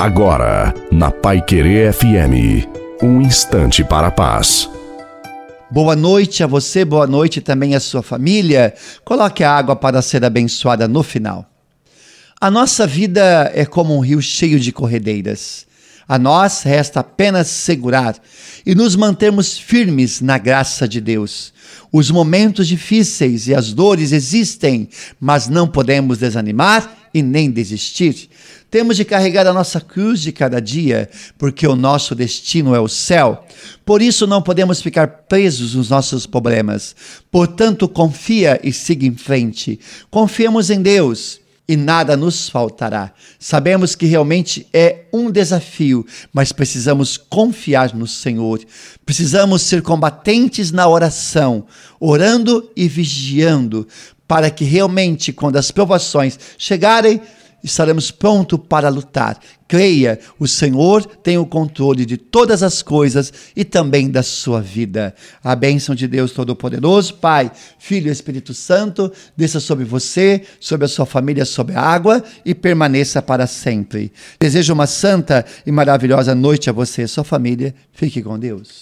Agora, na Pai Querer FM, um instante para a paz. Boa noite a você, boa noite também à sua família. Coloque a água para ser abençoada no final. A nossa vida é como um rio cheio de corredeiras. A nós resta apenas segurar e nos mantermos firmes na graça de Deus. Os momentos difíceis e as dores existem, mas não podemos desanimar e nem desistir. Temos de carregar a nossa cruz de cada dia, porque o nosso destino é o céu. Por isso não podemos ficar presos nos nossos problemas. Portanto, confia e siga em frente. Confiemos em Deus e nada nos faltará. Sabemos que realmente é um desafio, mas precisamos confiar no Senhor. Precisamos ser combatentes na oração, orando e vigiando, para que realmente, quando as provações chegarem, estaremos prontos para lutar. Creia, o Senhor tem o controle de todas as coisas e também da sua vida. A bênção de Deus Todo-Poderoso, Pai, Filho e Espírito Santo, desça sobre você, sobre a sua família, sobre a água e permaneça para sempre. Desejo uma santa e maravilhosa noite a você e a sua família. Fique com Deus.